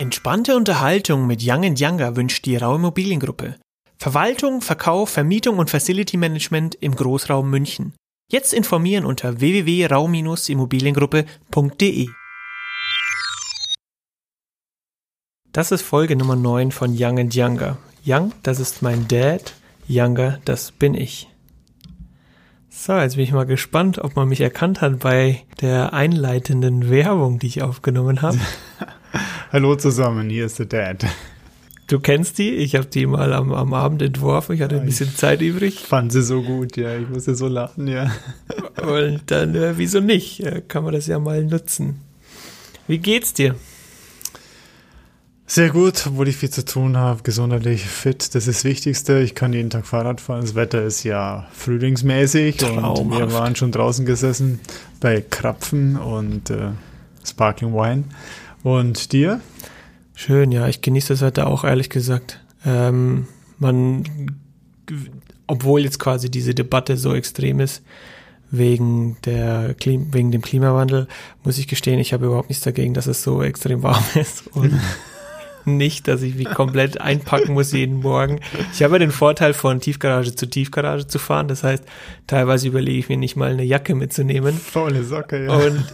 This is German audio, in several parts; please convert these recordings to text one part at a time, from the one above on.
Entspannte Unterhaltung mit Young Younger wünscht die Rau Immobiliengruppe. Verwaltung, Verkauf, Vermietung und Facility Management im Großraum München. Jetzt informieren unter www.rau-immobiliengruppe.de. Das ist Folge Nummer 9 von Young Younger. Young, das ist mein Dad. Younger, das bin ich. So, jetzt bin ich mal gespannt, ob man mich erkannt hat bei der einleitenden Werbung, die ich aufgenommen habe. Hallo zusammen, hier ist der Dad. Du kennst die? Ich habe die mal am, am Abend entworfen. Ich hatte ein bisschen Zeit übrig. Fand sie so gut, ja. Ich musste so lachen, ja. Und dann, äh, wieso nicht? Kann man das ja mal nutzen. Wie geht's dir? Sehr gut, obwohl ich viel zu tun habe, gesundheitlich fit, das ist das Wichtigste. Ich kann jeden Tag Fahrrad fahren. Das Wetter ist ja frühlingsmäßig Traumhaft. und wir waren schon draußen gesessen bei Krapfen und äh, Sparkling Wine. Und dir? Schön, ja. Ich genieße das Wetter auch, ehrlich gesagt. Ähm, man, obwohl jetzt quasi diese Debatte so extrem ist, wegen, der, wegen dem Klimawandel, muss ich gestehen, ich habe überhaupt nichts dagegen, dass es so extrem warm ist. Und nicht, dass ich mich komplett einpacken muss jeden Morgen. Ich habe den Vorteil, von Tiefgarage zu Tiefgarage zu fahren. Das heißt, teilweise überlege ich mir nicht mal eine Jacke mitzunehmen. Faule Socke, ja. Und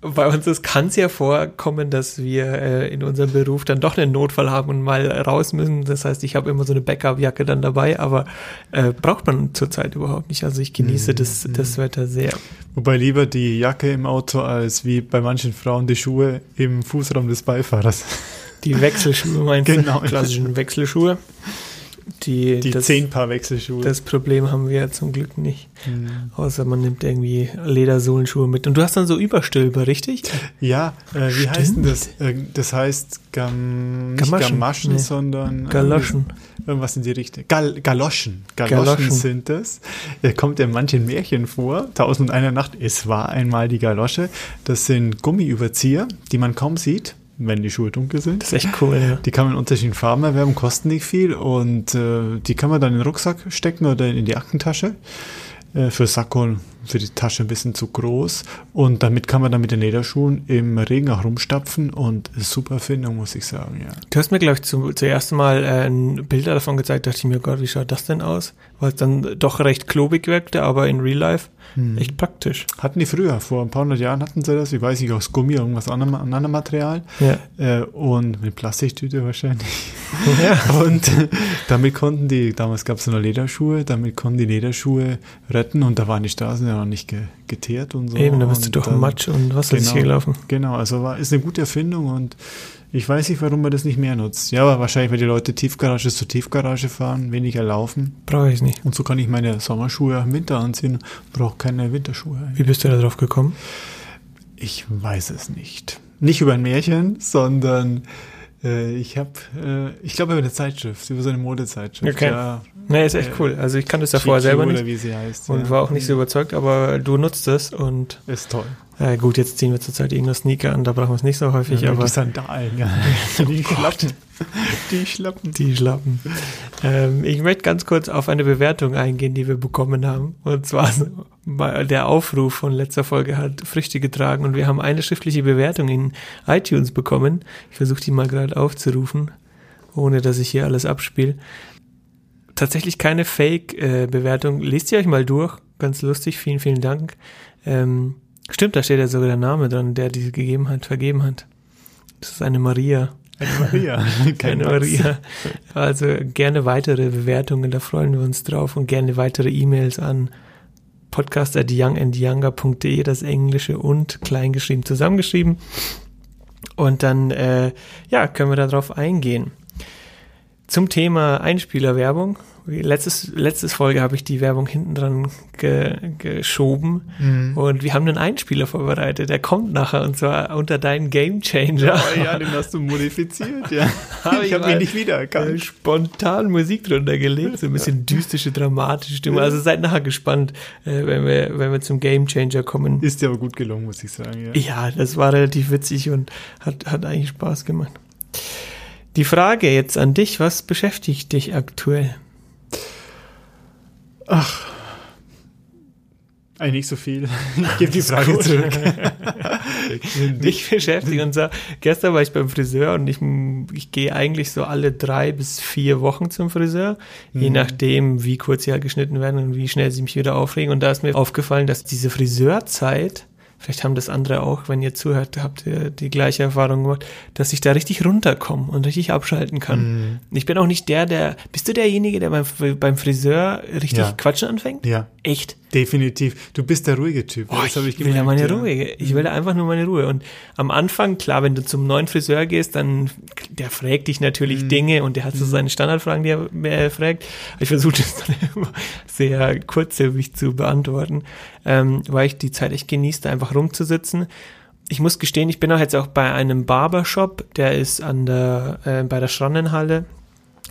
bei uns kann es ja vorkommen, dass wir äh, in unserem Beruf dann doch einen Notfall haben und mal raus müssen. Das heißt, ich habe immer so eine Backup-Jacke dann dabei, aber äh, braucht man zurzeit überhaupt nicht. Also ich genieße mhm. das, das Wetter sehr. Wobei lieber die Jacke im Auto als wie bei manchen Frauen die Schuhe im Fußraum des Beifahrers. Die Wechselschuhe meinst genau. du? Klassischen Wechselschuhe. Die, die das, zehn Paar Wechselschuhe. Das Problem haben wir ja zum Glück nicht. Mhm. Außer man nimmt irgendwie Ledersohlenschuhe mit. Und du hast dann so Überstülper, richtig? Ja, äh, wie Stimmt. heißt denn das? Äh, das heißt Gam nicht Gamaschen, nee. sondern Galoschen. Irgendwas in die Richtung. Gal Galoschen. Galoschen. Galoschen sind es. Da kommt in manchen Märchen vor. Tausend und eine Nacht. Es war einmal die Galosche. Das sind Gummiüberzieher, die man kaum sieht wenn die Schuhe dunkel sind. Das ist echt cool, ja. Die kann man in unterschiedlichen Farben erwerben, kosten nicht viel und äh, die kann man dann in den Rucksack stecken oder in die Aktentasche. Äh, für Sakko für die Tasche ein bisschen zu groß. Und damit kann man dann mit den Lederschuhen im Regen auch rumstapfen und super Erfindung, muss ich sagen, ja. Du hast mir, glaube ich, zu, zuerst mal äh, Bilder davon gezeigt, dachte ich mir, Gott, wie schaut das denn aus? Weil es dann doch recht klobig wirkte, aber in Real Life hm. echt praktisch. Hatten die früher, vor ein paar hundert Jahren hatten sie das, ich weiß nicht, aus Gummi, irgendwas anderem, anderem Material. Ja. Äh, und mit Plastiktüte wahrscheinlich. Ja. Und damit konnten die, damals gab es nur Lederschuhe, damit konnten die Lederschuhe retten und da waren die Straßen ja noch nicht geteert und so. Eben, da bist du durch dann, Matsch und Wasser genau, gelaufen. Genau, also war, ist eine gute Erfindung und ich weiß nicht, warum man das nicht mehr nutzt. Ja, aber wahrscheinlich, weil die Leute Tiefgarage zu Tiefgarage fahren, weniger laufen. Brauche ich nicht. Und so kann ich meine Sommerschuhe im Winter anziehen, brauche keine Winterschuhe. Wie bist du da drauf gekommen? Ich weiß es nicht. Nicht über ein Märchen, sondern ich habe, äh, ich glaube über eine Zeitschrift, über so eine Modezeitschrift. Okay. Ja, Nee, ist echt äh, cool. Also ich kann das ja vorher selber nicht. Oder wie sie heißt, und ja. war auch nicht so überzeugt, aber du nutzt es und. Ist toll. Ja, gut, jetzt ziehen wir zurzeit irgendeine Sneaker an, da brauchen wir es nicht so häufig, ja, aber. Die Sandalen, ja. Die oh Schlappen. Die Schlappen. Die Schlappen. Ähm, ich möchte ganz kurz auf eine Bewertung eingehen, die wir bekommen haben. Und zwar der Aufruf von letzter Folge hat Früchte getragen und wir haben eine schriftliche Bewertung in iTunes bekommen. Ich versuche die mal gerade aufzurufen, ohne dass ich hier alles abspiele tatsächlich keine Fake-Bewertung. Lest ihr euch mal durch. Ganz lustig. Vielen, vielen Dank. Ähm, stimmt, da steht ja sogar der Name dran, der die gegeben hat, vergeben hat. Das ist eine Maria. Eine Maria. Keine Maria. Also gerne weitere Bewertungen, da freuen wir uns drauf und gerne weitere E-Mails an podcast.youngandyounger.de, das Englische und kleingeschrieben zusammengeschrieben. Und dann, äh, ja, können wir darauf eingehen. Zum Thema Einspielerwerbung. Letztes, letztes Folge habe ich die Werbung hinten dran ge, geschoben mhm. und wir haben einen Einspieler vorbereitet. Der kommt nachher und zwar unter deinen Game Changer. Oh ja, den hast du modifiziert, ja. hab ich, ich habe ihn nicht wiedererkannt. Spontan Musik drunter gelegt, so ein bisschen dystische, dramatische Stimme. Also seid nachher gespannt, äh, wenn wir, wenn wir zum Game Changer kommen. Ist dir aber gut gelungen, muss ich sagen, ja. Ja, das war relativ witzig und hat, hat eigentlich Spaß gemacht. Die Frage jetzt an dich, was beschäftigt dich aktuell? Ach, Eigentlich nicht so viel. Ich gebe die Frage zurück. Mich beschäftigt und so. Gestern war ich beim Friseur und ich, ich gehe eigentlich so alle drei bis vier Wochen zum Friseur, mhm. je nachdem, wie kurz sie halt geschnitten werden und wie schnell sie mich wieder aufregen. Und da ist mir aufgefallen, dass diese Friseurzeit vielleicht haben das andere auch, wenn ihr zuhört, habt ihr die gleiche Erfahrung gemacht, dass ich da richtig runterkomme und richtig abschalten kann. Mm. Ich bin auch nicht der, der, bist du derjenige, der beim, beim Friseur richtig ja. quatschen anfängt? Ja. Echt? Definitiv. Du bist der ruhige Typ. Oh, das ich, ich will ja meine Ruhe. Ich will einfach nur meine Ruhe. Und am Anfang, klar, wenn du zum neuen Friseur gehst, dann, der fragt dich natürlich mm. Dinge und der hat so mm. seine Standardfragen, die er, er fragt. Ich versuche das dann immer sehr kurzsilbig zu beantworten, ähm, weil ich die Zeit echt genieße, da einfach rumzusitzen. Ich muss gestehen, ich bin auch jetzt auch bei einem Barbershop, der ist an der, äh, bei der Schrannenhalle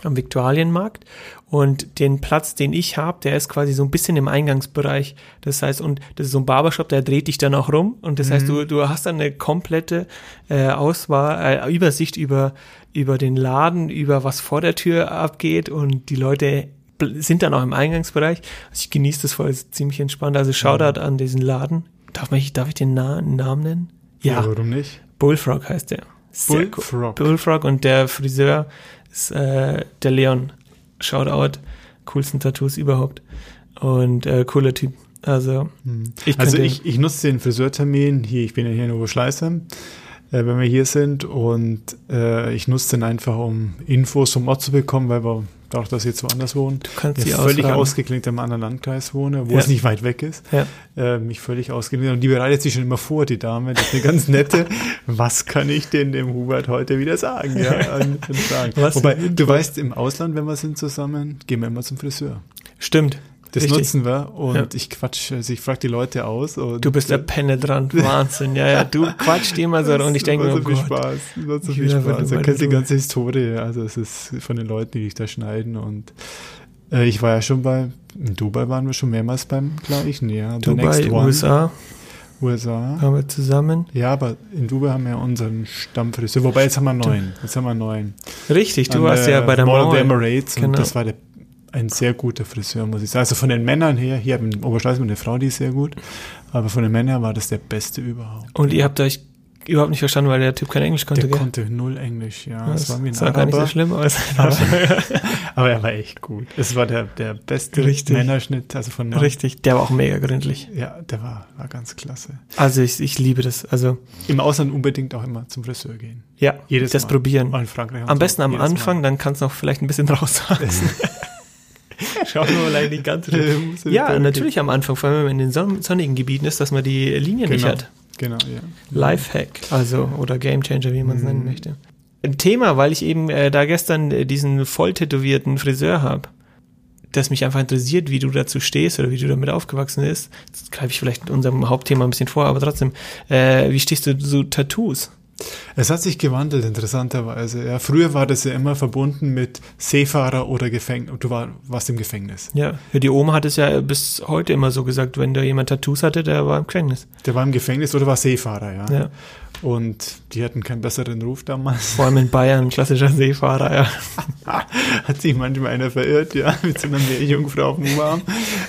am Viktualienmarkt und den Platz, den ich habe, der ist quasi so ein bisschen im Eingangsbereich. Das heißt, und das ist so ein Barbershop, der dreht dich dann auch rum und das mhm. heißt, du, du hast dann eine komplette äh, Auswahl, äh, Übersicht über, über den Laden, über was vor der Tür abgeht und die Leute sind dann auch im Eingangsbereich. Also ich genieße das voll, ist ziemlich entspannt. Also Shoutout mhm. an diesen Laden. Darf, mich, darf ich den Na Namen nennen? Ja. ja. Warum nicht? Bullfrog heißt der. Bullfrog. Cool. Bullfrog und der Friseur ist äh, der Leon. Shoutout. Coolsten Tattoos überhaupt. Und äh, cooler Typ. Also, hm. ich, also ich, ich nutze den Friseurtermin hier, ich bin ja hier in Oberschleißheim, äh, wenn wir hier sind und äh, ich nutze den einfach, um Infos vom Ort zu bekommen, weil wir dadurch, dass ich jetzt woanders wohne, du kannst ja, völlig ausragen. ausgeklinkt im anderen Landkreis wohne, wo ja. es nicht weit weg ist, ja. äh, mich völlig ausgeklinkt. Und die bereitet sich schon immer vor, die Dame, das ist eine ganz nette. was kann ich denn dem Hubert heute wieder sagen? Ja, an, an sagen. Wobei, du weißt, im Ausland, wenn wir sind zusammen, gehen wir immer zum Friseur. Stimmt. Das Richtig. nutzen wir und ja. ich quatsch, also ich frage die Leute aus. du bist der penetrant, Wahnsinn. Ja, ja, du quatschst immer so und ich denke mir, so viel Spaß, macht so viel Spaß. Du kennst die ganze Historie, also es ist von den Leuten, die dich da schneiden und äh, ich war ja schon bei, in Dubai waren wir schon mehrmals beim gleichen, ja. Dubai, USA. USA. Haben wir zusammen. Ja, aber in Dubai haben wir unseren Stammfriseur. Wobei, jetzt haben wir neun. Jetzt haben wir neun. Richtig, du An warst ja bei der Mall. of the Emirates genau. und das war der ein sehr guter Friseur, muss ich sagen. Also von den Männern her, hier haben Oberschleiß eine Frau, die ist sehr gut, aber von den Männern war das der beste überhaupt. Und ihr habt euch überhaupt nicht verstanden, weil der Typ kein Englisch konnte, der gell? konnte null Englisch, ja. Das, das war, mir das sah gar nicht so schlimm aus. Aber, aber, er war echt gut. Es war der, der beste Richtig. Männerschnitt, also von Mann. Richtig, der war auch mega gründlich. Ja, der war, war ganz klasse. Also ich, ich liebe das. Also Im Ausland unbedingt auch immer zum Friseur gehen. Ja, jedes das Mal. probieren. in Frankreich Am besten am Anfang, Mal. dann kannst du noch vielleicht ein bisschen raushalten. Schauen wir mal die ganze Zeit. ja, natürlich am Anfang, vor allem wenn man in den sonnigen Gebieten ist, dass man die Linie genau. nicht hat. Genau, ja. Lifehack, also oder Gamechanger, wie man es mhm. nennen möchte. Ein Thema, weil ich eben äh, da gestern äh, diesen voll tätowierten Friseur habe, das mich einfach interessiert, wie du dazu stehst oder wie du damit aufgewachsen bist. Jetzt greife ich vielleicht unserem Hauptthema ein bisschen vor, aber trotzdem, äh, wie stehst du zu Tattoos? Es hat sich gewandelt, interessanterweise. Ja, früher war das ja immer verbunden mit Seefahrer oder Gefängnis. Du war, warst im Gefängnis. Ja, die Oma hat es ja bis heute immer so gesagt, wenn da jemand Tattoos hatte, der war im Gefängnis. Der war im Gefängnis oder war Seefahrer, ja. ja. Und die hatten keinen besseren Ruf damals. Vor allem in Bayern, klassischer Seefahrer, ja. Hat sich manchmal einer verirrt, ja, mit so einer Meerjungfrau auf dem Arm.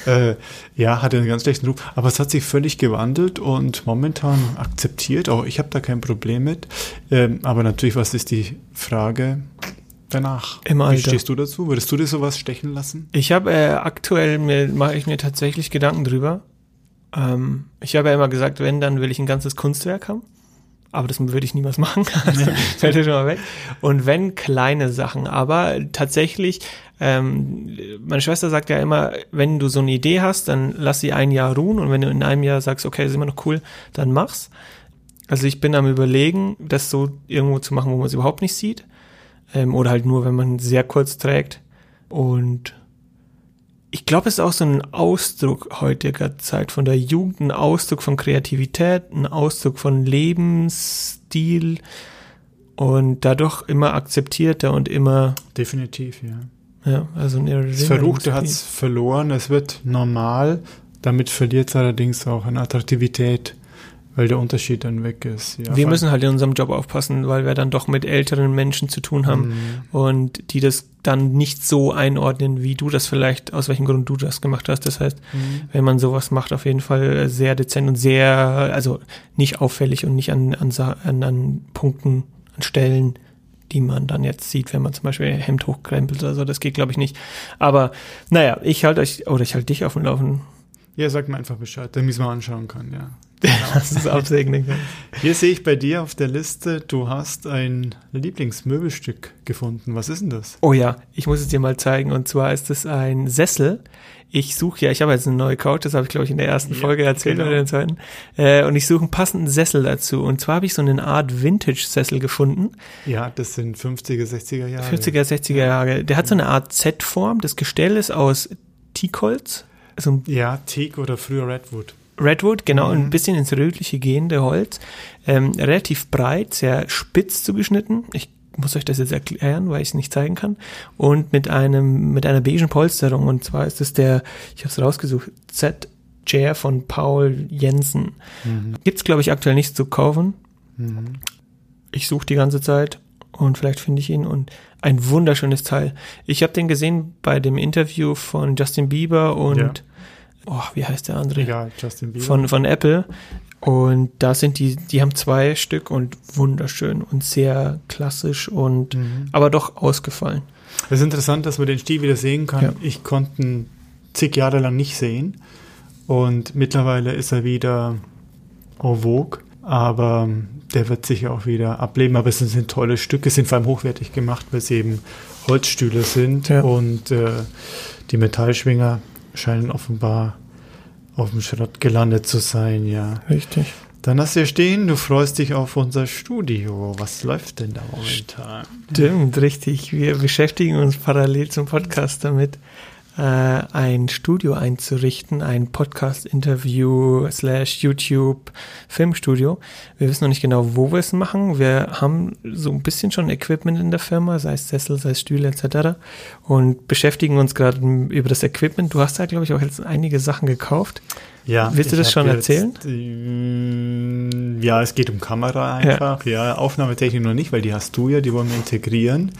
Äh, ja, hatte einen ganz schlechten Ruf. Aber es hat sich völlig gewandelt und momentan akzeptiert. Auch ich habe da kein Problem mit. Ähm, aber natürlich, was ist die Frage? danach. Im Alter. Wie stehst du dazu? Würdest du dir sowas stechen lassen? Ich habe äh, aktuell mache ich mir tatsächlich Gedanken drüber. Ähm, ich habe ja immer gesagt, wenn, dann will ich ein ganzes Kunstwerk haben aber das würde ich niemals machen. Also fällt ja schon mal weg. Und wenn kleine Sachen, aber tatsächlich, ähm, meine Schwester sagt ja immer, wenn du so eine Idee hast, dann lass sie ein Jahr ruhen und wenn du in einem Jahr sagst, okay, ist immer noch cool, dann mach's. Also ich bin am überlegen, das so irgendwo zu machen, wo man es überhaupt nicht sieht. Ähm, oder halt nur, wenn man sehr kurz trägt. Und ich glaube, es ist auch so ein Ausdruck heutiger Zeit von der Jugend, ein Ausdruck von Kreativität, ein Ausdruck von Lebensstil und dadurch immer akzeptierter und immer. Definitiv, ja. Ja, also ein Das Verruchte hat es verloren, es wird normal, damit verliert es allerdings auch an Attraktivität, Weil der Unterschied dann weg ist. Ja, wir müssen halt in unserem Job aufpassen, weil wir dann doch mit älteren Menschen zu tun haben mhm. und die das dann nicht so einordnen, wie du das vielleicht, aus welchem Grund du das gemacht hast. Das heißt, mhm. wenn man sowas macht, auf jeden Fall sehr dezent und sehr, also nicht auffällig und nicht an, an, an, an Punkten, an Stellen, die man dann jetzt sieht, wenn man zum Beispiel Hemd hochkrempelt oder so. Das geht, glaube ich, nicht. Aber naja, ich halte euch, oder ich halte dich auf dem Laufen. Ja, sag mir einfach Bescheid, damit ich es mal anschauen kann, ja. Genau. das ist absegnen. Hier sehe ich bei dir auf der Liste, du hast ein Lieblingsmöbelstück gefunden. Was ist denn das? Oh ja, ich muss es dir mal zeigen. Und zwar ist es ein Sessel. Ich suche ja, ich habe jetzt eine neue Couch, das habe ich glaube ich in der ersten ja, Folge erzählt genau. oder in der zweiten. Äh, und ich suche einen passenden Sessel dazu. Und zwar habe ich so eine Art Vintage-Sessel gefunden. Ja, das sind 50er, 60er Jahre. 50er, 60er Jahre. Der hat so eine Art Z-Form. Das Gestell ist aus Teakholz. Also ja, Teak oder früher Redwood. Redwood, genau, mhm. ein bisschen ins rötliche gehende Holz. Ähm, relativ breit, sehr spitz zugeschnitten. Ich muss euch das jetzt erklären, weil ich es nicht zeigen kann. Und mit einem, mit einer beigen Polsterung. Und zwar ist es der, ich habe es rausgesucht, Z Chair von Paul Jensen. Mhm. Gibt es, glaube ich, aktuell nichts zu kaufen. Mhm. Ich suche die ganze Zeit und vielleicht finde ich ihn und ein wunderschönes Teil. Ich habe den gesehen bei dem Interview von Justin Bieber und ja oh, wie heißt der andere? Egal, Justin Bieber. Von, von Apple. Und da sind die, die haben zwei Stück und wunderschön und sehr klassisch und mhm. aber doch ausgefallen. Es ist interessant, dass man den Stil wieder sehen kann. Ja. Ich konnte ihn zig Jahre lang nicht sehen. Und mittlerweile ist er wieder en vogue. Aber der wird sich auch wieder ableben. Aber es sind tolle Stücke, sind vor allem hochwertig gemacht, weil sie eben Holzstühle sind. Ja. Und äh, die Metallschwinger scheinen offenbar auf dem Schrott gelandet zu sein, ja. Richtig. Dann hast du hier stehen, du freust dich auf unser Studio. Was läuft denn da momentan? Stimmt, richtig. Wir beschäftigen uns parallel zum Podcast damit äh, ein Studio einzurichten, ein Podcast-Interview slash YouTube Filmstudio. Wir wissen noch nicht genau, wo wir es machen. Wir haben so ein bisschen schon Equipment in der Firma, sei es Sessel, sei es Stühle etc. und beschäftigen uns gerade über das Equipment. Du hast da, glaube ich, auch jetzt einige Sachen gekauft. Ja. Willst du das schon erzählen? Jetzt, äh, ja, es geht um Kamera einfach. Ja. ja, Aufnahmetechnik noch nicht, weil die hast du ja, die wollen wir integrieren.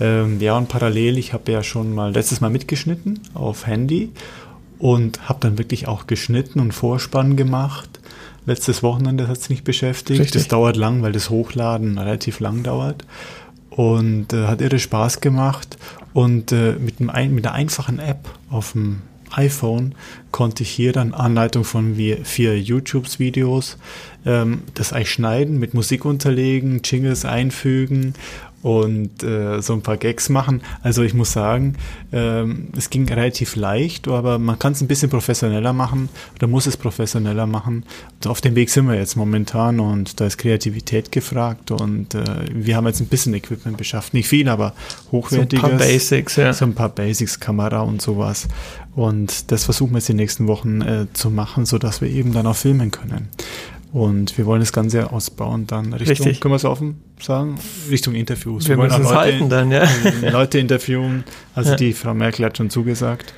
Ähm, ja, und parallel, ich habe ja schon mal letztes Mal mitgeschnitten auf Handy und habe dann wirklich auch geschnitten und Vorspann gemacht. Letztes Wochenende hat es mich beschäftigt. Richtig. Das dauert lang, weil das Hochladen relativ lang dauert. Und äh, hat irre Spaß gemacht. Und äh, mit, einem, mit einer einfachen App auf dem iPhone konnte ich hier dann Anleitung von vier YouTube-Videos ähm, das eigentlich schneiden, mit Musik unterlegen, Jingles einfügen und äh, so ein paar Gags machen. Also ich muss sagen, ähm, es ging relativ leicht, aber man kann es ein bisschen professioneller machen oder muss es professioneller machen. Und auf dem Weg sind wir jetzt momentan und da ist Kreativität gefragt und äh, wir haben jetzt ein bisschen Equipment beschafft. Nicht viel, aber hochwertiges. So ein paar Basics, ja. So ein paar Basics, Kamera und sowas. Und das versuchen wir jetzt die nächsten Wochen äh, zu machen, sodass wir eben dann auch filmen können. Und wir wollen das Ganze ausbauen dann Richtung, Richtig. können wir es offen sagen, Richtung Interviews. Wir, wir wollen Leute, halten dann, ja. Leute interviewen. Also ja. die Frau Merkel hat schon zugesagt.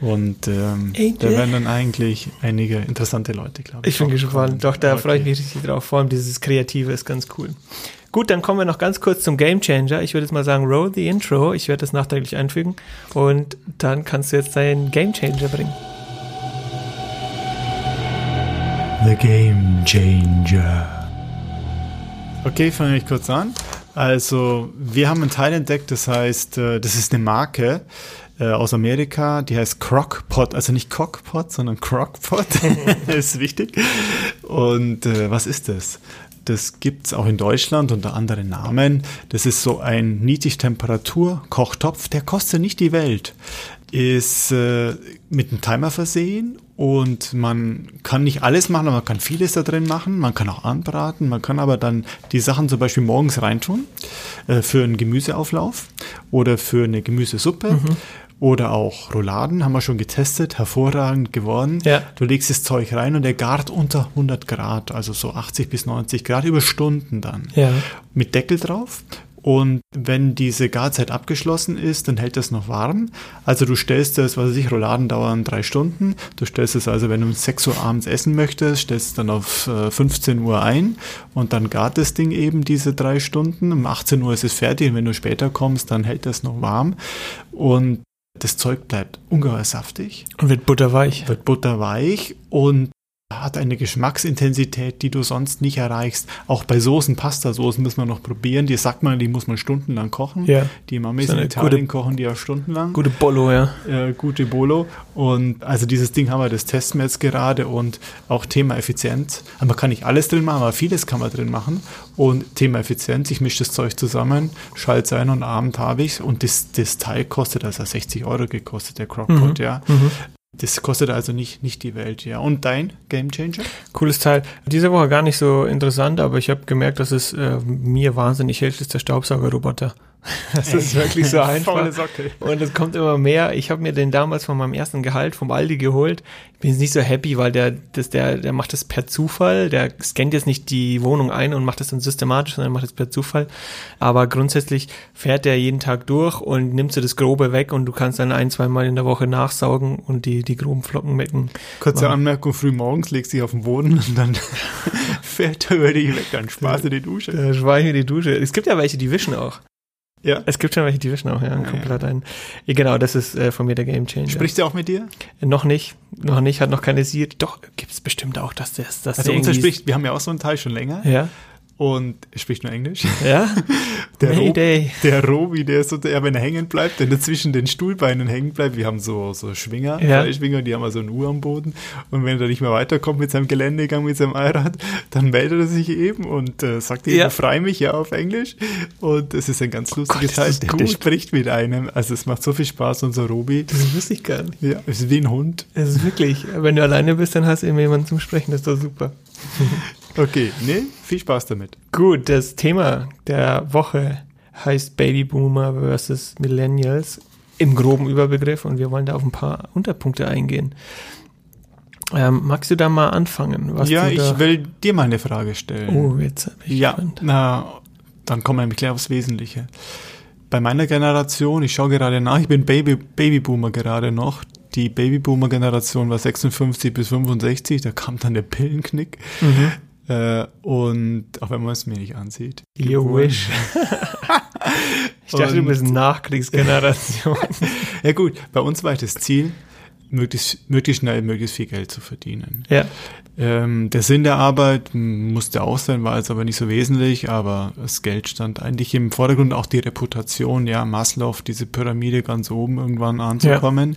Und ähm, da werden dann eigentlich einige interessante Leute, glaube ich. Ich bin gespannt. Doch, da okay. freue ich mich richtig drauf. Vor allem dieses Kreative ist ganz cool. Gut, dann kommen wir noch ganz kurz zum Game Changer. Ich würde jetzt mal sagen, roll the intro. Ich werde das nachträglich einfügen. Und dann kannst du jetzt deinen Game Changer bringen. The Game Changer. Okay, fange ich kurz an. Also, wir haben einen Teil entdeckt, das heißt, äh, das ist eine Marke äh, aus Amerika, die heißt Crockpot, also nicht Cockpot, sondern Crockpot, ist wichtig. Und äh, was ist das? Das gibt es auch in Deutschland unter anderen Namen. Das ist so ein Niedrigtemperatur-Kochtopf, der kostet nicht die Welt. Ist äh, mit einem Timer versehen und man kann nicht alles machen, aber man kann vieles da drin machen. Man kann auch anbraten. Man kann aber dann die Sachen zum Beispiel morgens reintun äh, für einen Gemüseauflauf oder für eine Gemüsesuppe. Mhm. Oder auch Rouladen haben wir schon getestet, hervorragend geworden. Ja. Du legst das Zeug rein und der gart unter 100 Grad, also so 80 bis 90 Grad über Stunden dann. Ja. Mit Deckel drauf Und wenn diese Garzeit abgeschlossen ist, dann hält das noch warm. Also du stellst das, was weiß ich, Rouladen dauern drei Stunden. Du stellst es also, wenn du um 6 Uhr abends essen möchtest, stellst es dann auf 15 äh, Uhr ein und dann gart das Ding eben diese drei Stunden. Um 18 Uhr ist es fertig und wenn du später kommst, dann hält das noch warm. Und das Zeug bleibt ungeheuer saftig. Und wird butterweich. Wird butterweich und hat eine Geschmacksintensität, die du sonst nicht erreichst. Auch bei Soßen, Pastasoßen müssen wir noch probieren. Die sagt man, die muss man stundenlang kochen. Ja. Die Mamis in Italien gute, kochen die ja stundenlang. Gute Bolo, ja. Äh, gute Bolo. Und also dieses Ding haben wir, das testen wir jetzt gerade und auch Thema Effizienz. Aber man kann nicht alles drin machen, aber vieles kann man drin machen. Und Thema Effizienz, ich mische das Zeug zusammen, schalte es ein und Abend habe ich es. Und das, das Teil kostet also 60 Euro gekostet, der Crockpot, mhm. ja. Mhm. Das kostet also nicht, nicht die Welt, ja. Und dein Game Changer? Cooles Teil. Diese Woche gar nicht so interessant, aber ich habe gemerkt, dass es äh, mir wahnsinnig hilft, ist der Staubsaugerroboter. Das ist wirklich so einfach. Und es kommt immer mehr. Ich habe mir den damals von meinem ersten Gehalt vom Aldi geholt. Ich bin jetzt nicht so happy, weil der, das, der, der macht das per Zufall. Der scannt jetzt nicht die Wohnung ein und macht das dann systematisch, sondern macht das per Zufall. Aber grundsätzlich fährt der jeden Tag durch und nimmt so das Grobe weg und du kannst dann ein, zwei Mal in der Woche nachsaugen und die, die groben Flocken mecken. Kurze machen. Anmerkung, früh morgens legst du dich auf den Boden und dann fährt er über dich weg, dann sparst du die Dusche. Da spar ich mir die Dusche. Es gibt ja welche, die wischen auch. Ja. Es gibt schon welche, die wischen auch, ja, komplett ja. ein. Genau, das ist äh, von mir der Game Changer. Spricht sie auch mit dir? Äh, noch nicht, noch nicht, hat noch keine Siri. Doch, gibt es bestimmt auch, dass das, dass also unser spricht, wir haben ja auch so einen Teil schon länger. Ja und er spricht nur Englisch. Ja. Der, Mayday. Der Robi, der ist so, der, wenn er hängen bleibt, wenn er zwischen den Stuhlbeinen hängen bleibt, wir haben so, so Schwinger, ja. Freischwinger, die haben also eine Uhr am Boden. Und wenn er nicht mehr weiterkommt mit seinem Geländegang, mit seinem Allrad, dann meldet er sich eben und äh, sagt eben, ja. frei mich ja auf Englisch. Und es ist ein ganz lustiges Teil. Der, der, spricht mit einem. Also es macht so viel Spaß, unser Robi. Das wusste ich gar nicht. Ja, es ist wie ein Hund. Es ist wirklich, wenn du alleine bist, dann hast du immer jemanden zum Sprechen, das ist doch super. Okay, nee, viel Spaß damit. Gut, das Thema der Woche heißt Babyboomer versus Millennials im groben Überbegriff und wir wollen da auf ein paar Unterpunkte eingehen. Ähm, magst du da mal anfangen? ja, ich will dir mal eine Frage stellen. Oh, jetzt habe ich Ja, na, dann kommen wir nämlich gleich aufs Wesentliche. Bei meiner Generation, ich schaue gerade nach, ich bin Baby, Babyboomer gerade noch. Die Babyboomer-Generation war 56 bis 65, da kam dann der Pillenknick. Mhm. Äh, und auch wenn man es mir nicht ansieht. You wish. ich dachte, du bist Nachkriegsgeneration. ja gut, bei uns war das Ziel, möglichst, möglichst schnell möglichst viel Geld zu verdienen. Ja. Ähm, der Sinn der Arbeit musste auch sein, war jetzt aber nicht so wesentlich, aber das Geld stand eigentlich im Vordergrund, auch die Reputation, ja, Maslow, diese Pyramide ganz oben irgendwann anzukommen.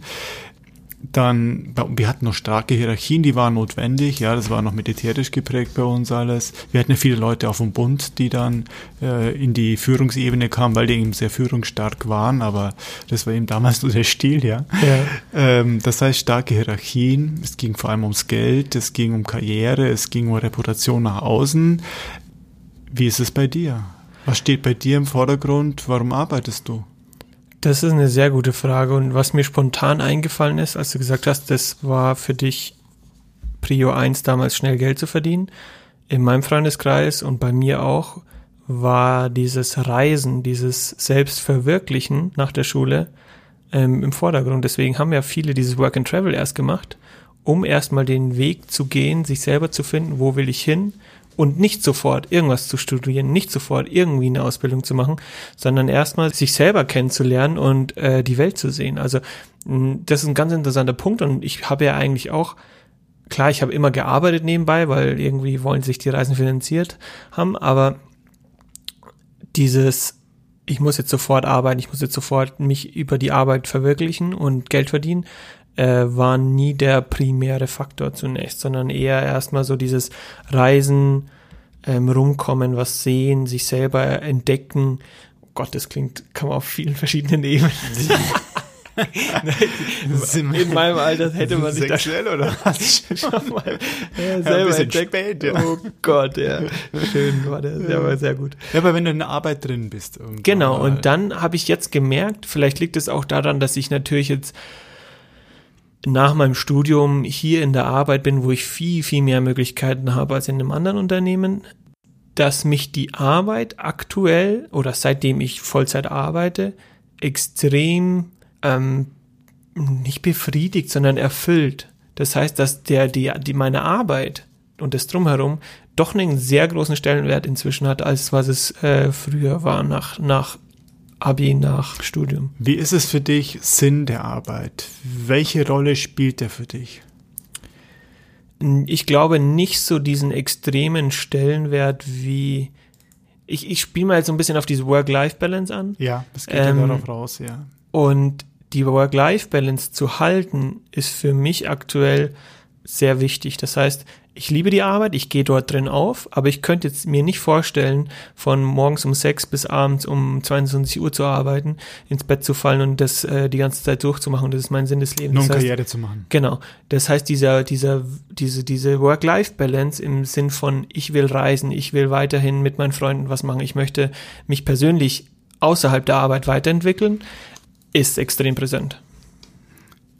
Dann, wir hatten noch starke Hierarchien, die waren notwendig, ja, das war noch militärisch geprägt bei uns alles. Wir hatten ja viele Leute auf dem Bund, die dann äh, in die Führungsebene kamen, weil die eben sehr führungsstark waren, aber das war eben damals nur der Stil, ja. ja. Ähm, das heißt, starke Hierarchien, es ging vor allem ums Geld, es ging um Karriere, es ging um Reputation nach außen. Wie ist es bei dir? Was steht bei dir im Vordergrund? Warum arbeitest du? Das ist eine sehr gute Frage. Und was mir spontan eingefallen ist, als du gesagt hast, das war für dich Prio 1 damals schnell Geld zu verdienen. In meinem Freundeskreis und bei mir auch war dieses Reisen, dieses Selbstverwirklichen nach der Schule ähm, im Vordergrund. Deswegen haben ja viele dieses Work and Travel erst gemacht, um erstmal den Weg zu gehen, sich selber zu finden, wo will ich hin, und nicht sofort irgendwas zu studieren, nicht sofort irgendwie eine Ausbildung zu machen, sondern erstmal sich selber kennenzulernen und äh, die Welt zu sehen. Also das ist ein ganz interessanter Punkt und ich habe ja eigentlich auch klar, ich habe immer gearbeitet nebenbei, weil irgendwie wollen sich die Reisen finanziert haben, aber dieses ich muss jetzt sofort arbeiten, ich muss jetzt sofort mich über die Arbeit verwirklichen und Geld verdienen, äh, war nie der primäre Faktor zunächst, sondern eher erstmal so dieses Reisen, ähm, rumkommen, was sehen, sich selber entdecken. Oh Gott, das klingt, kann man auf vielen verschiedenen Ebenen. in, in meinem Alter hätte man sich das oder was? schon mal ja, selber ja, entdeckt. Spät, ja. Oh Gott, ja. Schön war der, der war sehr gut. Ja, aber wenn du in der Arbeit drin bist. Genau, und dann habe ich jetzt gemerkt, vielleicht liegt es auch daran, dass ich natürlich jetzt nach meinem Studium hier in der Arbeit bin, wo ich viel, viel mehr Möglichkeiten habe als in einem anderen Unternehmen, dass mich die Arbeit aktuell oder seitdem ich Vollzeit arbeite, extrem ähm, nicht befriedigt, sondern erfüllt. Das heißt, dass der, die, die meine Arbeit und das drumherum doch einen sehr großen Stellenwert inzwischen hat, als was es äh, früher war, nach, nach Abi, nach Studium. Wie ist es für dich Sinn der Arbeit? Welche Rolle spielt der für dich? Ich glaube nicht so diesen extremen Stellenwert wie ich, ich spiele mal jetzt so ein bisschen auf diese Work-Life-Balance an. Ja, das geht ähm, ja darauf raus, ja. Und die Work-Life-Balance zu halten, ist für mich aktuell sehr wichtig. Das heißt, ich liebe die Arbeit, ich gehe dort drin auf, aber ich könnte jetzt mir nicht vorstellen, von morgens um sechs bis abends um 22 Uhr zu arbeiten, ins Bett zu fallen und das äh, die ganze Zeit durchzumachen. Das ist mein Sinn des Lebens. Nur um das heißt, Karriere zu machen. Genau. Das heißt, dieser, dieser, diese, diese Work-Life-Balance im Sinn von, ich will reisen, ich will weiterhin mit meinen Freunden was machen, ich möchte mich persönlich außerhalb der Arbeit weiterentwickeln, ist extrem präsent.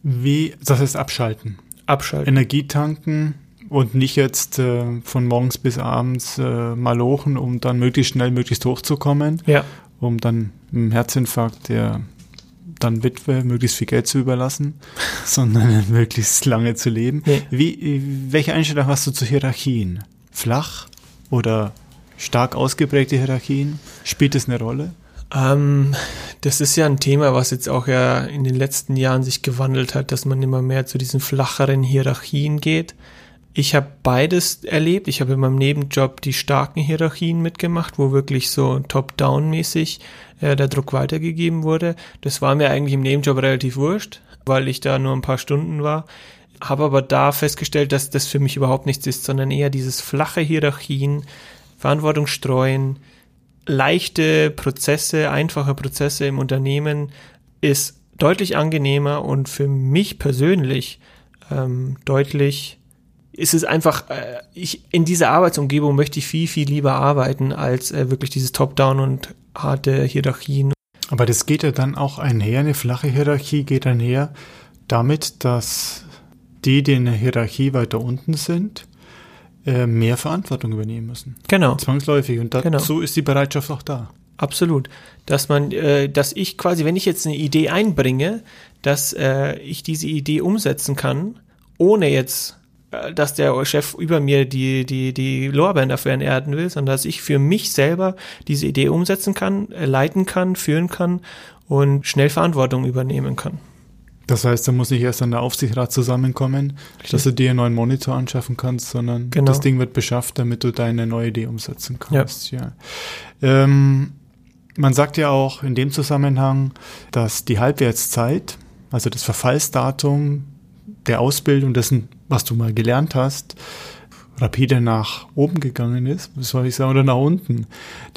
Wie, das heißt abschalten. Abschalten. Energie tanken und nicht jetzt äh, von morgens bis abends äh, malochen, um dann möglichst schnell, möglichst hochzukommen. Ja. Um dann im Herzinfarkt der dann Witwe möglichst viel Geld zu überlassen, sondern möglichst lange zu leben. Ja. Wie, welche Einstellung hast du zu Hierarchien? Flach oder stark ausgeprägte Hierarchien? Spielt das eine Rolle? Ähm, das ist ja ein Thema, was jetzt auch ja in den letzten Jahren sich gewandelt hat, dass man immer mehr zu diesen flacheren Hierarchien geht. Ich habe beides erlebt. Ich habe in meinem Nebenjob die starken Hierarchien mitgemacht, wo wirklich so top-down-mäßig äh, der Druck weitergegeben wurde. Das war mir eigentlich im Nebenjob relativ wurscht, weil ich da nur ein paar Stunden war. Habe aber da festgestellt, dass das für mich überhaupt nichts ist, sondern eher dieses flache Hierarchien, Verantwortung streuen, leichte Prozesse, einfache Prozesse im Unternehmen ist deutlich angenehmer und für mich persönlich ähm, deutlich ist es einfach, äh, ich, in dieser Arbeitsumgebung möchte ich viel, viel lieber arbeiten, als äh, wirklich dieses Top-Down und harte Hierarchien. Aber das geht ja dann auch einher, eine flache Hierarchie geht einher damit, dass die, die in der Hierarchie weiter unten sind, äh, mehr Verantwortung übernehmen müssen. Genau. Zwangsläufig. Und dazu genau. ist die Bereitschaft auch da. Absolut. Dass man, äh, dass ich quasi, wenn ich jetzt eine Idee einbringe, dass äh, ich diese Idee umsetzen kann, ohne jetzt, äh, dass der Chef über mir die, die, die Lorbeeren dafür erden will, sondern dass ich für mich selber diese Idee umsetzen kann, äh, leiten kann, führen kann und schnell Verantwortung übernehmen kann. Das heißt, da muss nicht erst an der Aufsichtsrat zusammenkommen, Richtig. dass du dir einen neuen Monitor anschaffen kannst, sondern genau. das Ding wird beschafft, damit du deine neue Idee umsetzen kannst. Ja. ja. Ähm, man sagt ja auch in dem Zusammenhang, dass die Halbwertszeit, also das Verfallsdatum der Ausbildung dessen, was du mal gelernt hast, rapide nach oben gegangen ist, soll ich sagen, oder nach unten.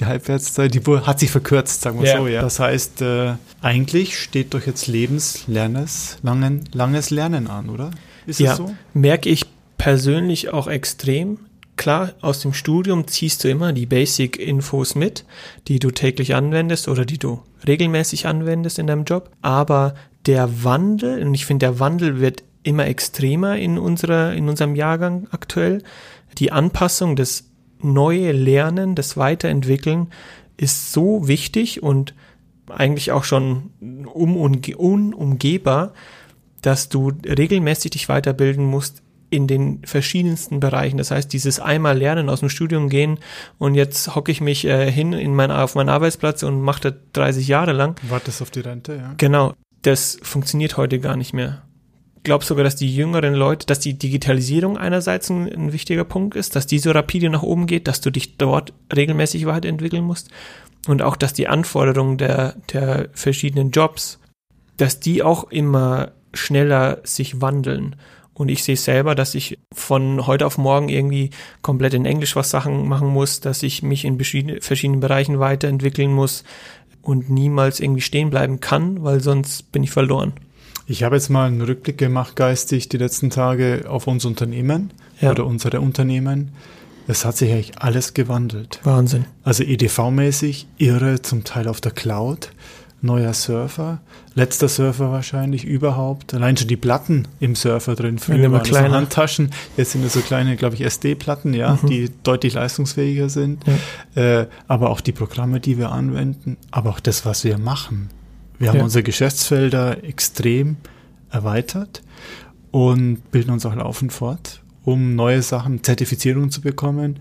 Die Halbwertszeit, die hat sich verkürzt, sagen wir ja. so, ja. Das heißt, äh, eigentlich steht doch jetzt lebenslernes, langen, langes Lernen an, oder? Ist ja, so? merke ich persönlich auch extrem. Klar, aus dem Studium ziehst du immer die Basic-Infos mit, die du täglich anwendest oder die du regelmäßig anwendest in deinem Job. Aber der Wandel, und ich finde, der Wandel wird immer extremer in unserer, in unserem Jahrgang aktuell. Die Anpassung, das neue Lernen, das Weiterentwickeln ist so wichtig und eigentlich auch schon um unumgehbar, dass du regelmäßig dich weiterbilden musst in den verschiedensten Bereichen. Das heißt, dieses einmal lernen, aus dem Studium gehen und jetzt hocke ich mich äh, hin in mein, auf meinen Arbeitsplatz und mache das 30 Jahre lang. Wartest auf die Rente, ja. Genau. Das funktioniert heute gar nicht mehr glaube sogar, dass die jüngeren Leute, dass die Digitalisierung einerseits ein, ein, wichtiger Punkt ist, dass die so rapide nach oben geht, dass du dich dort regelmäßig weiterentwickeln musst und auch, dass die Anforderungen der, der verschiedenen Jobs, dass die auch immer schneller sich wandeln. Und ich sehe selber, dass ich von heute auf morgen irgendwie komplett in Englisch was Sachen machen muss, dass ich mich in verschiedenen Bereichen weiterentwickeln muss und niemals irgendwie stehen bleiben kann, weil sonst bin ich verloren. Ich habe jetzt mal einen Rückblick gemacht, geistig, die letzten Tage auf unser Unternehmen ja. oder unsere Unternehmen. Es hat sich eigentlich alles gewandelt. Wahnsinn. Also EDV-mäßig, irre, zum Teil auf der Cloud. neuer Surfer, letzter Surfer wahrscheinlich überhaupt. Allein schon die Platten im Surfer drin. Früher waren kleine so Handtaschen, jetzt sind es so kleine, glaube ich, SD-Platten, ja, mhm. die deutlich leistungsfähiger sind. Ja. Äh, aber auch die Programme, die wir anwenden, aber auch das, was wir machen. Wir haben ja. unsere Geschäftsfelder extrem erweitert und bilden uns auch laufend fort, um neue Sachen, Zertifizierungen zu bekommen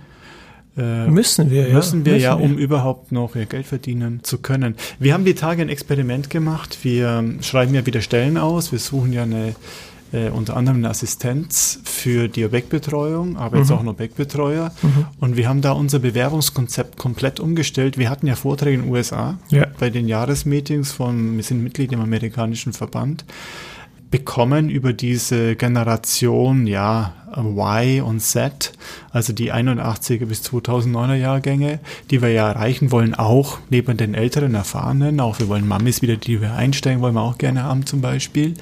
äh, müssen wir, ja. Müssen wir müssen ja, um überhaupt noch Geld verdienen zu können. Wir haben die Tage ein Experiment gemacht. Wir schreiben ja wieder Stellen aus. Wir suchen ja eine, äh, unter anderem eine Assistenz für die Objektbetreuung, aber mhm. jetzt auch noch Objektbetreuer. Mhm. Und wir haben da unser Bewerbungskonzept komplett umgestellt. Wir hatten ja Vorträge in den USA ja. bei den Jahresmeetings von, wir sind Mitglied im amerikanischen Verband bekommen über diese Generation, ja, Y und Z, also die 81er bis 2009er Jahrgänge, die wir ja erreichen wollen, auch neben den älteren Erfahrenen, auch wir wollen Mamis wieder, die wir einsteigen, wollen wir auch gerne haben zum Beispiel.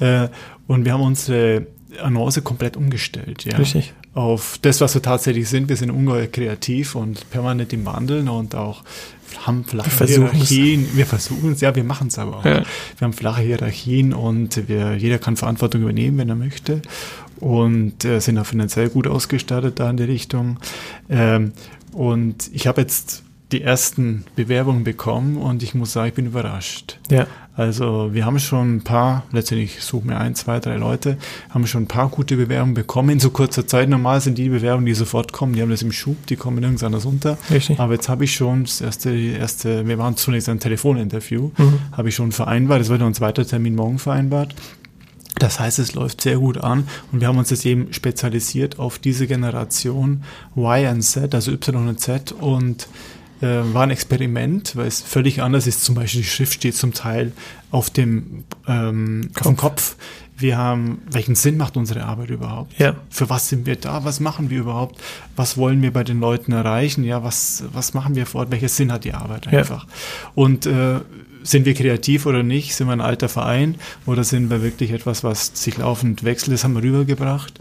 Äh, und wir haben unsere Annonce komplett umgestellt, ja. Richtig. Auf das, was wir tatsächlich sind. Wir sind ungeheuer kreativ und permanent im Wandeln und auch haben flache wir Hierarchien. Wir versuchen es, ja, wir machen es aber auch. Ja. Wir haben flache Hierarchien und wir, jeder kann Verantwortung übernehmen, wenn er möchte. Und äh, sind auch finanziell gut ausgestattet da in die Richtung. Ähm, und ich habe jetzt die ersten Bewerbungen bekommen und ich muss sagen, ich bin überrascht. Ja. Also wir haben schon ein paar, letztendlich suchen wir ein, zwei, drei Leute, haben schon ein paar gute Bewerbungen bekommen in so kurzer Zeit. Normal sind die Bewerbungen, die sofort kommen, die haben das im Schub, die kommen nirgends anders unter. Richtig. Aber jetzt habe ich schon das erste, erste, wir waren zunächst ein Telefoninterview, mhm. habe ich schon vereinbart, es wird noch ein zweiter Termin morgen vereinbart. Das heißt, es läuft sehr gut an und wir haben uns jetzt eben spezialisiert auf diese Generation Y und Z, also Y und Z und äh, war ein Experiment, weil es völlig anders ist. Zum Beispiel die Schrift steht zum Teil auf dem, ähm, Kopf. auf dem Kopf. Wir haben, welchen Sinn macht unsere Arbeit überhaupt? Ja. Für was sind wir da? Was machen wir überhaupt? Was wollen wir bei den Leuten erreichen? Ja, was, was machen wir vor Ort? Welcher Sinn hat die Arbeit einfach? Ja. Und äh, sind wir kreativ oder nicht? Sind wir ein alter Verein oder sind wir wirklich etwas, was sich laufend wechselt? Das haben wir rübergebracht.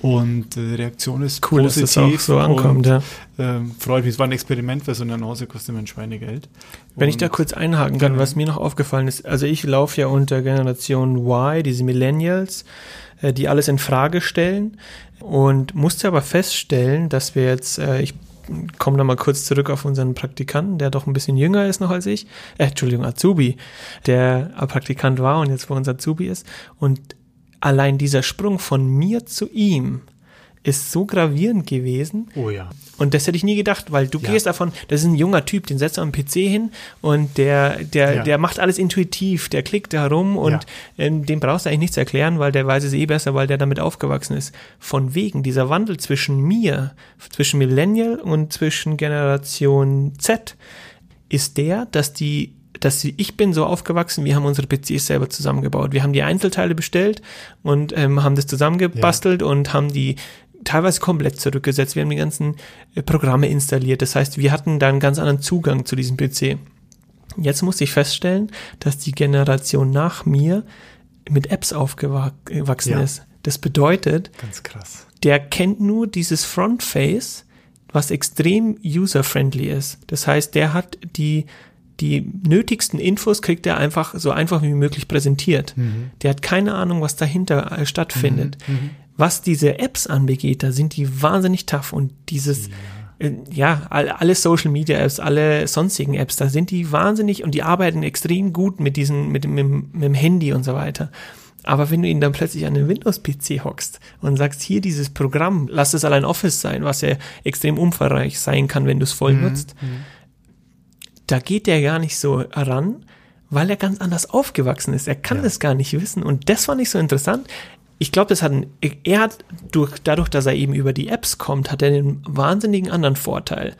Und äh, die Reaktion ist cool, positiv. Dass es auch so ankommt, ja. Ähm, freut mich. Es war ein Experiment, weil so eine Annonce kostet mir ein Schweinegeld. Wenn und ich da kurz einhaken kann, was mir noch aufgefallen ist, also ich laufe ja unter Generation Y, diese Millennials, äh, die alles in Frage stellen und musste aber feststellen, dass wir jetzt, äh, ich komme da mal kurz zurück auf unseren Praktikanten, der doch ein bisschen jünger ist noch als ich, äh, Entschuldigung, Azubi, der Praktikant war und jetzt bei uns Azubi ist und allein dieser Sprung von mir zu ihm ist so gravierend gewesen. Oh ja. Und das hätte ich nie gedacht, weil du ja. gehst davon, das ist ein junger Typ, den setzt du am PC hin und der, der, ja. der macht alles intuitiv, der klickt da rum und ja. ähm, dem brauchst du eigentlich nichts erklären, weil der weiß es eh besser, weil der damit aufgewachsen ist. Von wegen dieser Wandel zwischen mir, zwischen Millennial und zwischen Generation Z ist der, dass die dass ich bin so aufgewachsen, wir haben unsere PCs selber zusammengebaut. Wir haben die Einzelteile bestellt und ähm, haben das zusammengebastelt ja. und haben die teilweise komplett zurückgesetzt. Wir haben die ganzen äh, Programme installiert. Das heißt, wir hatten da einen ganz anderen Zugang zu diesem PC. Jetzt muss ich feststellen, dass die Generation nach mir mit Apps aufgewachsen ja. ist. Das bedeutet, ganz krass. Der kennt nur dieses Frontface, was extrem user-friendly ist. Das heißt, der hat die die nötigsten Infos kriegt er einfach so einfach wie möglich präsentiert. Mhm. Der hat keine Ahnung, was dahinter äh, stattfindet. Mhm. mhm. Was diese Apps anbegeht, da sind die wahnsinnig tough und dieses, ja, äh, ja alle Social Media Apps, alle sonstigen Apps, da sind die wahnsinnig und die arbeiten extrem gut mit diesen, mit, mit, mit dem Handy und so weiter. Aber wenn du ihn dann plötzlich an den Windows-PC hockst und sagst, hier dieses Programm, lass es allein Office sein, was ja extrem umfangreich sein kann, wenn du es voll mhm. nutzt, mhm da geht der gar nicht so ran, weil er ganz anders aufgewachsen ist. Er kann ja. das gar nicht wissen. Und das fand ich so interessant. Ich glaube, das hat ein, er hat durch, dadurch, dass er eben über die Apps kommt, hat er einen wahnsinnigen anderen Vorteil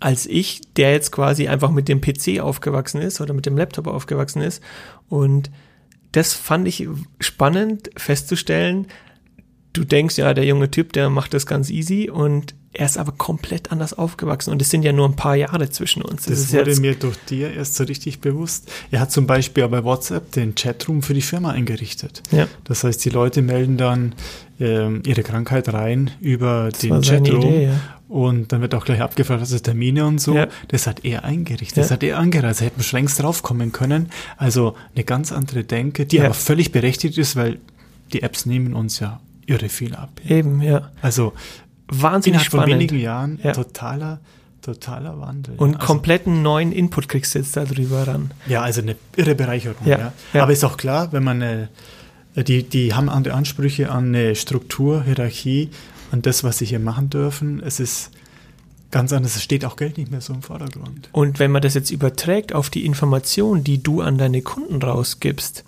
als ich, der jetzt quasi einfach mit dem PC aufgewachsen ist oder mit dem Laptop aufgewachsen ist. Und das fand ich spannend festzustellen. Du denkst, ja, der junge Typ, der macht das ganz easy und er ist aber komplett anders aufgewachsen und es sind ja nur ein paar Jahre zwischen uns. Das, das wurde mir durch dir erst so richtig bewusst. Er hat zum Beispiel bei WhatsApp den Chatroom für die Firma eingerichtet. Ja. Das heißt, die Leute melden dann ähm, ihre Krankheit rein über das den Chatroom Idee, ja. und dann wird auch gleich abgefragt, was ist Termine und so. Ja. Das hat er eingerichtet, das hat er angereist. Hätten wir schon längst drauf kommen können. Also eine ganz andere Denke, die aber völlig berechtigt ist, weil die Apps nehmen uns ja irre viel ab. Eben, ja. Also wahnsinnig Innerhalb spannend. von wenigen Jahren ja. totaler, totaler Wandel. Und also, kompletten neuen Input kriegst du jetzt darüber ran. Ja, also eine irre Bereicherung. Ja, ja. ja. Aber ist auch klar, wenn man eine, die, die haben andere Ansprüche an eine Struktur, Hierarchie, an das, was sie hier machen dürfen. Es ist ganz anders. Es steht auch Geld nicht mehr so im Vordergrund. Und wenn man das jetzt überträgt auf die Information, die du an deine Kunden rausgibst,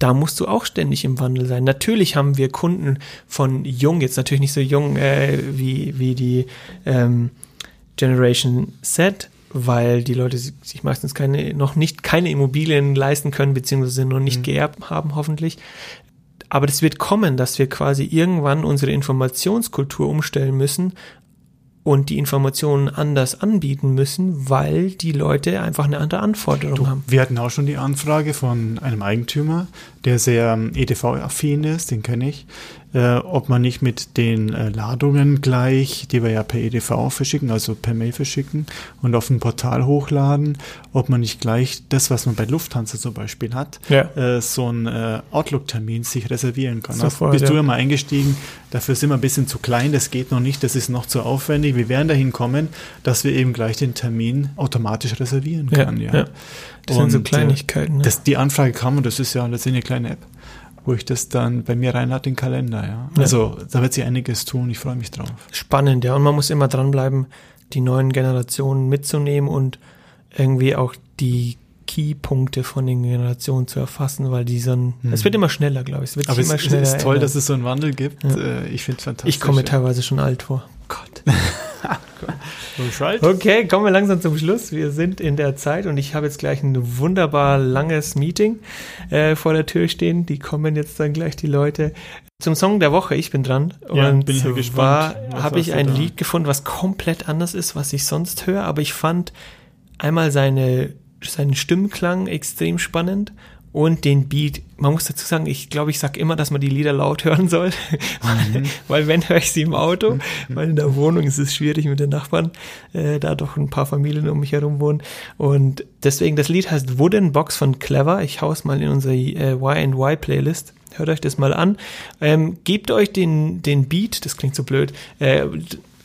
da musst du auch ständig im Wandel sein. Natürlich haben wir Kunden von jung, jetzt natürlich nicht so jung äh, wie, wie die ähm, Generation Z, weil die Leute sich meistens keine, noch nicht keine Immobilien leisten können, beziehungsweise noch nicht mhm. geerbt haben, hoffentlich. Aber das wird kommen, dass wir quasi irgendwann unsere Informationskultur umstellen müssen und die Informationen anders anbieten müssen, weil die Leute einfach eine andere Anforderung du, haben. Wir hatten auch schon die Anfrage von einem Eigentümer, der sehr ähm, EDV-affin ist, den kenne ich, äh, ob man nicht mit den äh, Ladungen gleich, die wir ja per EDV verschicken, also per Mail verschicken und auf ein Portal hochladen, ob man nicht gleich das, was man bei Lufthansa zum Beispiel hat, ja. äh, so einen äh, Outlook-Termin sich reservieren kann. Sofort, bist ja. du ja mal eingestiegen, dafür sind wir ein bisschen zu klein, das geht noch nicht, das ist noch zu aufwendig. Wir werden dahin kommen, dass wir eben gleich den Termin automatisch reservieren können. Ja, ja. Das und, sind so äh, Kleinigkeiten. Ne? Das, die Anfrage kam und das ist ja letztendlich eine kleine App wo ich das dann bei mir reinlade, den Kalender, ja. Also da wird sich einiges tun, ich freue mich drauf. Spannend, ja. Und man muss immer dranbleiben, die neuen Generationen mitzunehmen und irgendwie auch die Keypunkte von den Generationen zu erfassen, weil die so ein, hm. es wird immer schneller, glaube ich. Es wird Aber immer es schneller ist toll, ändern. dass es so einen Wandel gibt. Ja. Äh, ich finde es fantastisch. Ich komme teilweise schon alt vor. Gott. okay, kommen wir langsam zum Schluss. Wir sind in der Zeit und ich habe jetzt gleich ein wunderbar langes Meeting äh, vor der Tür stehen. Die kommen jetzt dann gleich die Leute. Zum Song der Woche, ich bin dran. Ja, und bin ich gespannt. habe ich ein da? Lied gefunden, was komplett anders ist, was ich sonst höre, aber ich fand einmal seine, seinen Stimmklang extrem spannend und den Beat. Man muss dazu sagen, ich glaube, ich sage immer, dass man die Lieder laut hören soll, mhm. weil wenn höre ich sie im Auto, mhm. weil in der Wohnung ist es schwierig mit den Nachbarn, äh, da doch ein paar Familien um mich herum wohnen. Und deswegen, das Lied heißt Wooden Box von Clever. Ich hau's mal in unsere äh, Y&Y Playlist. Hört euch das mal an. Ähm, gebt euch den, den Beat, das klingt so blöd, äh,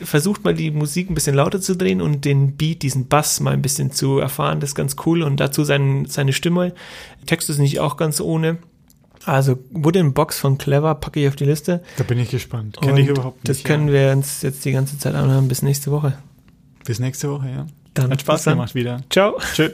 versucht mal die Musik ein bisschen lauter zu drehen und den Beat, diesen Bass mal ein bisschen zu erfahren. Das ist ganz cool. Und dazu sein, seine Stimme. Text ist nicht auch ganz ohne. Also Wooden Box von Clever packe ich auf die Liste. Da bin ich gespannt. Kenne ich überhaupt nicht. Das können ja. wir uns jetzt die ganze Zeit anhören. Bis nächste Woche. Bis nächste Woche, ja. Dann Hat Spaß gemacht wieder. Ciao. Tschüss.